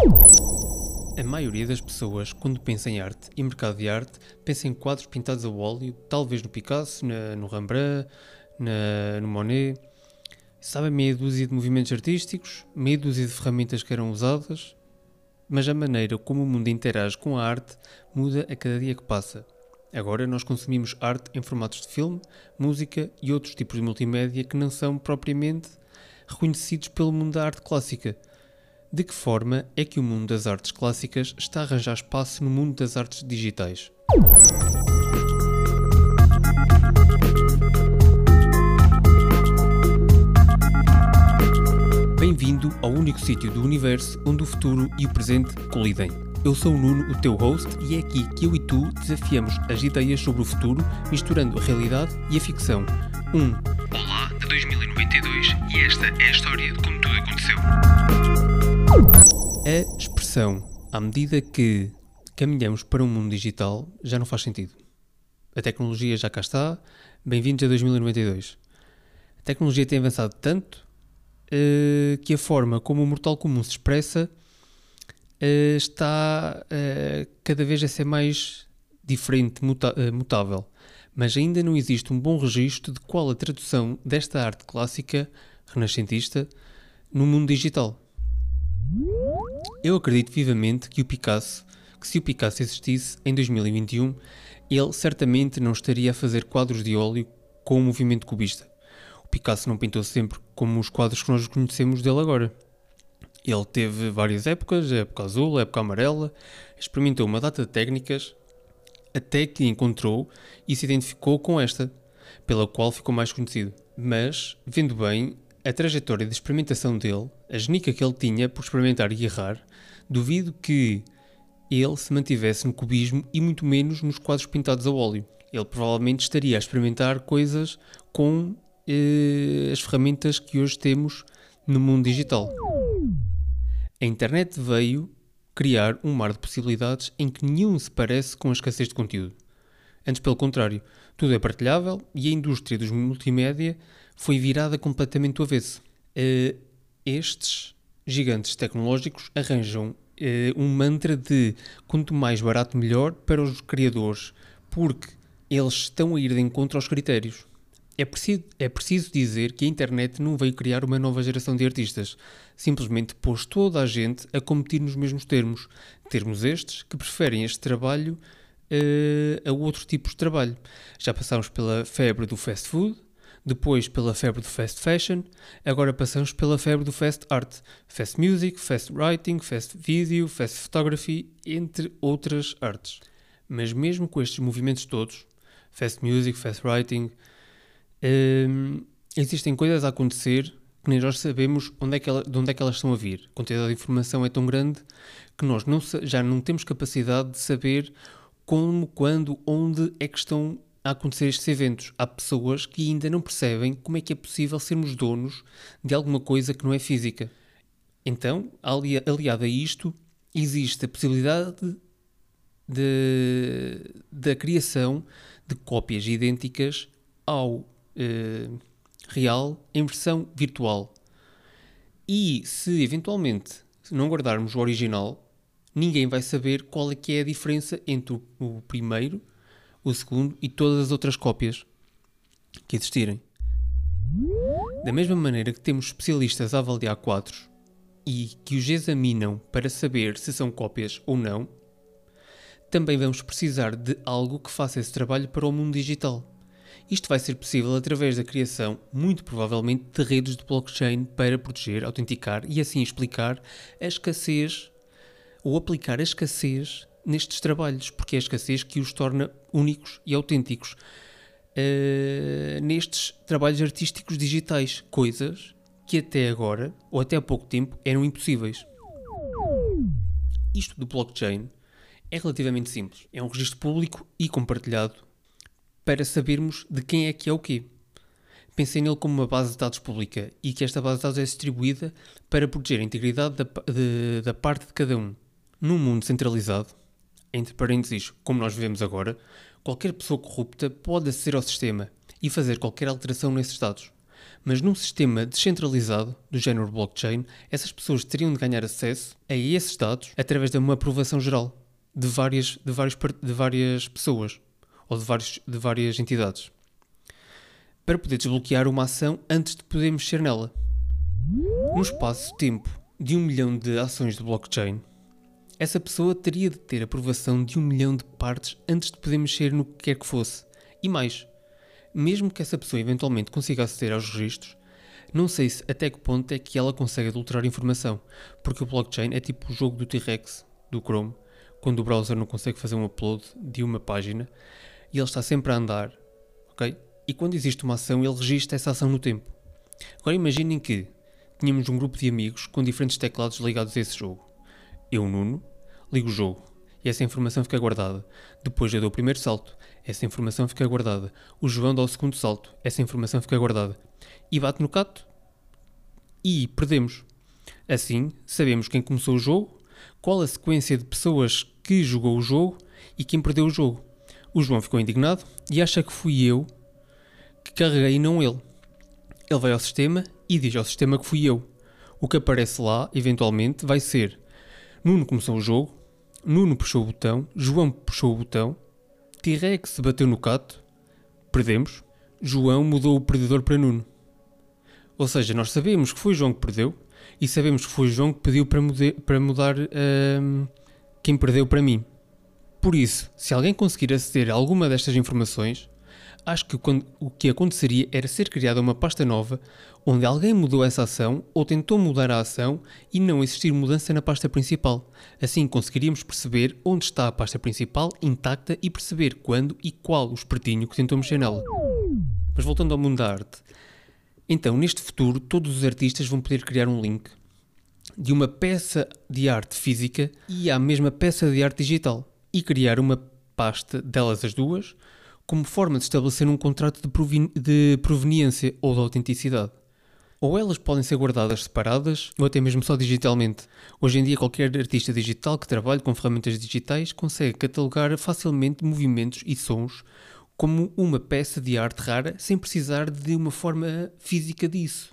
A maioria das pessoas, quando pensa em arte e mercado de arte, pensa em quadros pintados a óleo, talvez no Picasso, na, no Rembrandt, na, no Monet. Sabem meia dúzia de movimentos artísticos, meia dúzia de ferramentas que eram usadas, mas a maneira como o mundo interage com a arte muda a cada dia que passa. Agora nós consumimos arte em formatos de filme, música e outros tipos de multimédia que não são propriamente reconhecidos pelo mundo da arte clássica. De que forma é que o mundo das artes clássicas está a arranjar espaço no mundo das artes digitais? Bem-vindo ao único sítio do universo onde o futuro e o presente colidem. Eu sou o Nuno, o teu host, e é aqui que eu e tu desafiamos as ideias sobre o futuro, misturando a realidade e a ficção. Um Olá de 2092 e esta é a história de como tudo aconteceu. A expressão à medida que caminhamos para um mundo digital já não faz sentido. A tecnologia já cá está, bem-vindos a 2092. A tecnologia tem avançado tanto uh, que a forma como o mortal comum se expressa uh, está uh, cada vez a ser mais diferente, muta mutável. Mas ainda não existe um bom registro de qual a tradução desta arte clássica renascentista no mundo digital. Eu acredito vivamente que o Picasso, que se o Picasso existisse em 2021, ele certamente não estaria a fazer quadros de óleo com o movimento cubista. Picasso não pintou sempre como os quadros que nós conhecemos dele agora. Ele teve várias épocas, a época azul, a época amarela, experimentou uma data de técnicas até que encontrou e se identificou com esta, pela qual ficou mais conhecido. Mas, vendo bem a trajetória de experimentação dele, a genica que ele tinha por experimentar e errar, duvido que ele se mantivesse no cubismo e muito menos nos quadros pintados a óleo. Ele provavelmente estaria a experimentar coisas com eh, as ferramentas que hoje temos no mundo digital. A internet veio criar um mar de possibilidades em que nenhum se parece com a escassez de conteúdo. Antes, pelo contrário, tudo é partilhável e a indústria dos multimédia foi virada completamente do avesso. Uh, estes gigantes tecnológicos arranjam uh, um mantra de quanto mais barato melhor para os criadores, porque eles estão a ir de encontro aos critérios. É preciso, é preciso dizer que a internet não veio criar uma nova geração de artistas, simplesmente pôs toda a gente a competir nos mesmos termos. Termos estes que preferem este trabalho uh, a outro tipo de trabalho. Já passámos pela febre do fast food, depois pela febre do fast fashion, agora passamos pela febre do fast art, fast music, fast writing, fast video, fast photography, entre outras artes. Mas mesmo com estes movimentos todos, fast music, fast writing, um, existem coisas a acontecer que nem nós sabemos onde é que ela, de onde é que elas estão a vir. A quantidade de informação é tão grande que nós não, já não temos capacidade de saber como, quando, onde é que estão a acontecer estes eventos. Há pessoas que ainda não percebem como é que é possível sermos donos de alguma coisa que não é física. Então, aliado a isto, existe a possibilidade de, da criação de cópias idênticas ao uh, real em versão virtual. E se eventualmente não guardarmos o original, ninguém vai saber qual é que é a diferença entre o primeiro, o segundo e todas as outras cópias que existirem. Da mesma maneira que temos especialistas a avaliar quadros e que os examinam para saber se são cópias ou não, também vamos precisar de algo que faça esse trabalho para o mundo digital. Isto vai ser possível através da criação, muito provavelmente, de redes de blockchain para proteger, autenticar e assim explicar a escassez ou aplicar a escassez nestes trabalhos, porque é a escassez que os torna únicos e autênticos uh, nestes trabalhos artísticos digitais, coisas que até agora, ou até há pouco tempo, eram impossíveis. Isto do blockchain é relativamente simples. É um registro público e compartilhado para sabermos de quem é que é o quê. Pensei nele como uma base de dados pública e que esta base de dados é distribuída para proteger a integridade da, de, da parte de cada um. Num mundo centralizado, entre parênteses, como nós vivemos agora, qualquer pessoa corrupta pode aceder ao sistema e fazer qualquer alteração nesses dados. Mas num sistema descentralizado, do género blockchain, essas pessoas teriam de ganhar acesso a esses dados através de uma aprovação geral de várias, de de várias pessoas ou de, vários, de várias entidades para poder desbloquear uma ação antes de poder mexer nela. No espaço de tempo de um milhão de ações de blockchain, essa pessoa teria de ter aprovação de um milhão de partes antes de poder mexer no que quer que fosse. E mais, mesmo que essa pessoa eventualmente consiga aceder aos registros, não sei se até que ponto é que ela consegue adulterar informação, porque o blockchain é tipo o jogo do T-Rex, do Chrome, quando o browser não consegue fazer um upload de uma página e ele está sempre a andar, ok? E quando existe uma ação, ele registra essa ação no tempo. Agora imaginem que tínhamos um grupo de amigos com diferentes teclados ligados a esse jogo. Eu, Nuno, ligo o jogo e essa informação fica guardada. Depois eu dou o primeiro salto, essa informação fica guardada. O João dá o segundo salto, essa informação fica guardada. E bate no cato e perdemos. Assim, sabemos quem começou o jogo, qual a sequência de pessoas que jogou o jogo e quem perdeu o jogo. O João ficou indignado e acha que fui eu que carreguei e não ele. Ele vai ao sistema e diz ao sistema que fui eu. O que aparece lá, eventualmente, vai ser Nuno começou o jogo, Nuno puxou o botão, João puxou o botão, T-Rex bateu no cato, perdemos, João mudou o perdedor para Nuno. Ou seja, nós sabemos que foi João que perdeu e sabemos que foi João que pediu para, mude, para mudar hum, quem perdeu para mim. Por isso, se alguém conseguir aceder a alguma destas informações, acho que quando, o que aconteceria era ser criada uma pasta nova onde alguém mudou essa ação ou tentou mudar a ação e não existir mudança na pasta principal. Assim conseguiríamos perceber onde está a pasta principal intacta e perceber quando e qual o espertinho que tentou mexer nela. Mas voltando ao mundo da arte. Então, neste futuro, todos os artistas vão poder criar um link de uma peça de arte física e à mesma peça de arte digital e criar uma pasta delas as duas como forma de estabelecer um contrato de, de proveniência ou de autenticidade. Ou elas podem ser guardadas separadas, ou até mesmo só digitalmente. Hoje em dia, qualquer artista digital que trabalhe com ferramentas digitais consegue catalogar facilmente movimentos e sons como uma peça de arte rara sem precisar de uma forma física disso.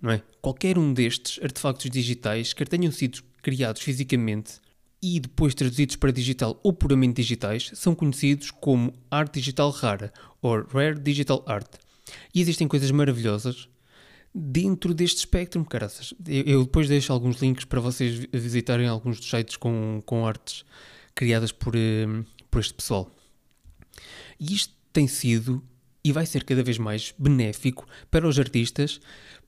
Não é? Qualquer um destes artefactos digitais, quer tenham sido criados fisicamente e depois traduzidos para digital ou puramente digitais, são conhecidos como arte digital rara ou rare digital art. E existem coisas maravilhosas dentro deste espectro, caraças. Eu depois deixo alguns links para vocês visitarem alguns dos sites com, com artes criadas por, eh, por este pessoal. E isto tem sido e vai ser cada vez mais benéfico para os artistas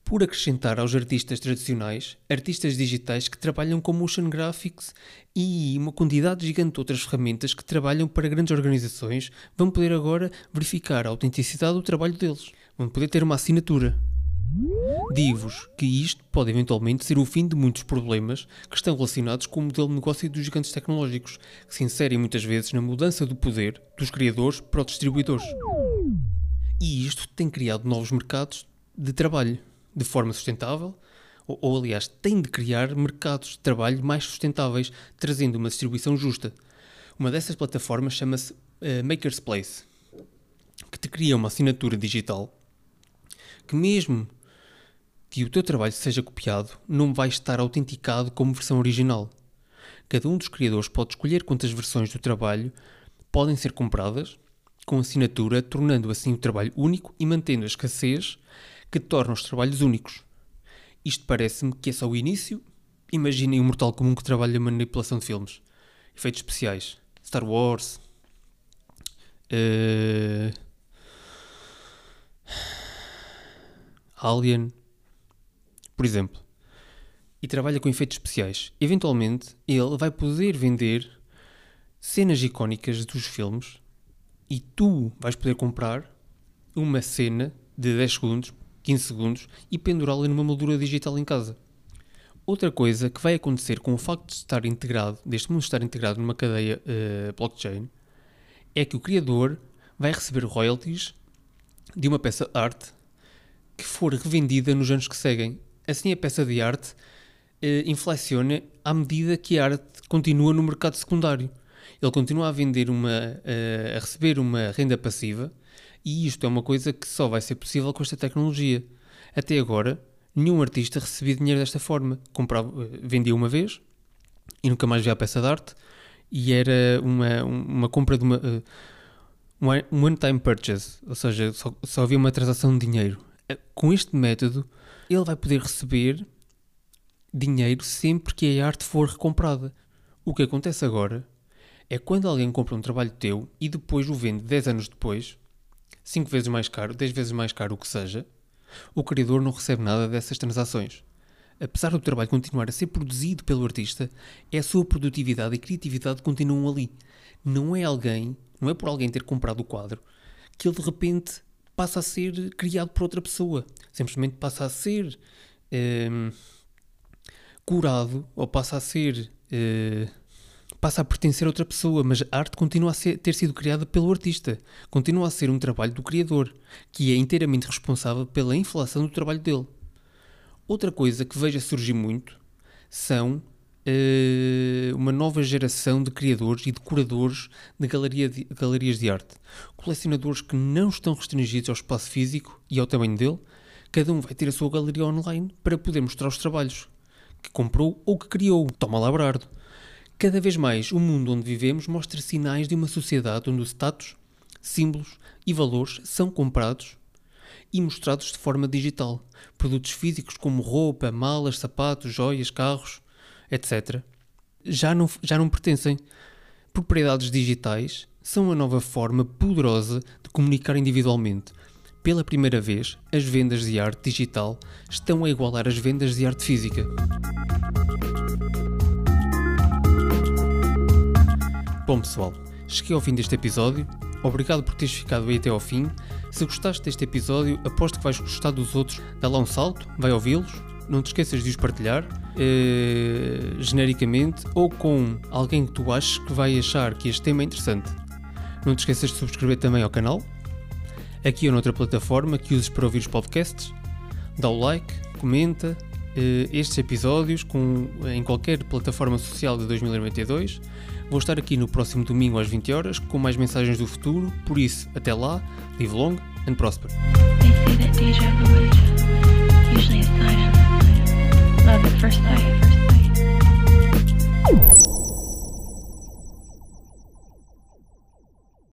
por acrescentar aos artistas tradicionais artistas digitais que trabalham com motion graphics e uma quantidade gigante de outras ferramentas que trabalham para grandes organizações vão poder agora verificar a autenticidade do trabalho deles. Vão poder ter uma assinatura. Digo-vos que isto pode eventualmente ser o fim de muitos problemas que estão relacionados com o modelo de negócio dos gigantes tecnológicos, que se inserem muitas vezes na mudança do poder dos criadores para os distribuidores. E isto tem criado novos mercados de trabalho de forma sustentável, ou, ou, aliás, tem de criar mercados de trabalho mais sustentáveis, trazendo uma distribuição justa. Uma dessas plataformas chama-se uh, Maker's Place, que te cria uma assinatura digital que, mesmo que o teu trabalho seja copiado, não vai estar autenticado como versão original. Cada um dos criadores pode escolher quantas versões do trabalho podem ser compradas com assinatura, tornando assim o trabalho único e mantendo a escassez que torna os trabalhos únicos. Isto parece-me que é só o início. Imaginem um mortal comum que trabalha na manipulação de filmes, efeitos especiais, Star Wars. Uh... Alien, por exemplo, e trabalha com efeitos especiais. Eventualmente, ele vai poder vender cenas icónicas dos filmes e tu vais poder comprar uma cena de 10 segundos 15 segundos e pendurá-la numa moldura digital em casa. Outra coisa que vai acontecer com o facto de estar integrado, deste mundo estar integrado numa cadeia uh, blockchain, é que o criador vai receber royalties de uma peça de arte que for revendida nos anos que seguem. Assim, a peça de arte uh, inflaciona à medida que a arte continua no mercado secundário. Ele continua a vender uma, uh, a receber uma renda passiva E isto é uma coisa que só vai ser possível com esta tecnologia. Até agora, nenhum artista recebia dinheiro desta forma. Comprava, eh, vendia uma vez e nunca mais via a peça de arte, e era uma, uma compra de uma. Uh, um one-time purchase, ou seja, só, só havia uma transação de dinheiro. Eh, com este método, ele vai poder receber dinheiro sempre que a arte for recomprada. O que acontece agora é quando alguém compra um trabalho teu e depois o vende 10 anos depois, 5 vezes mais caro, 10 vezes mais caro, o que seja, o criador não recebe nada dessas transações. Apesar do trabalho continuar a ser produzido pelo artista, é a sua produtividade e criatividade continuam ali. Não é alguém, não é por alguém ter comprado o quadro, que ele de repente passa a ser criado por outra pessoa. Simplesmente passa a ser ehm, curado ou passa a ser. Uh, passa a pertencer a outra pessoa, mas a arte continua a ser, ter sido criada pelo artista. Continua a ser um trabalho do criador, que é inteiramente responsável pela inflação do trabalho dele. Outra coisa que vejo a surgir muito são uh, uma nova geração de criadores e decoradores de, galeria de galerias de arte. Colecionadores que não estão restringidos ao espaço físico e ao tamanho dele. Cada um vai ter a sua galeria online para poder mostrar os trabalhos que comprou ou que criou. Toma lá, Brardo. Cada vez mais, o mundo onde vivemos mostra sinais de uma sociedade onde os status, símbolos e valores são comprados e mostrados de forma digital. Produtos físicos como roupa, malas, sapatos, joias, carros, etc., já não, já não pertencem. Propriedades digitais são a nova forma poderosa de comunicar individualmente. Pela primeira vez, as vendas de arte digital estão a igualar as vendas de arte física. Bom pessoal, cheguei ao fim deste episódio. Obrigado por teres ficado aí até ao fim. Se gostaste deste episódio, aposto que vais gostar dos outros. Dá lá um salto, vai ouvi-los. Não te esqueças de os partilhar eh, genericamente ou com alguém que tu aches que vai achar que este tema é interessante. Não te esqueças de subscrever também ao canal, aqui ou noutra plataforma que uses para ouvir os podcasts. Dá o like, comenta eh, estes episódios com, eh, em qualquer plataforma social de 2092. Vou estar aqui no próximo domingo às 20 horas com mais mensagens do futuro, por isso, até lá, live long and prosper.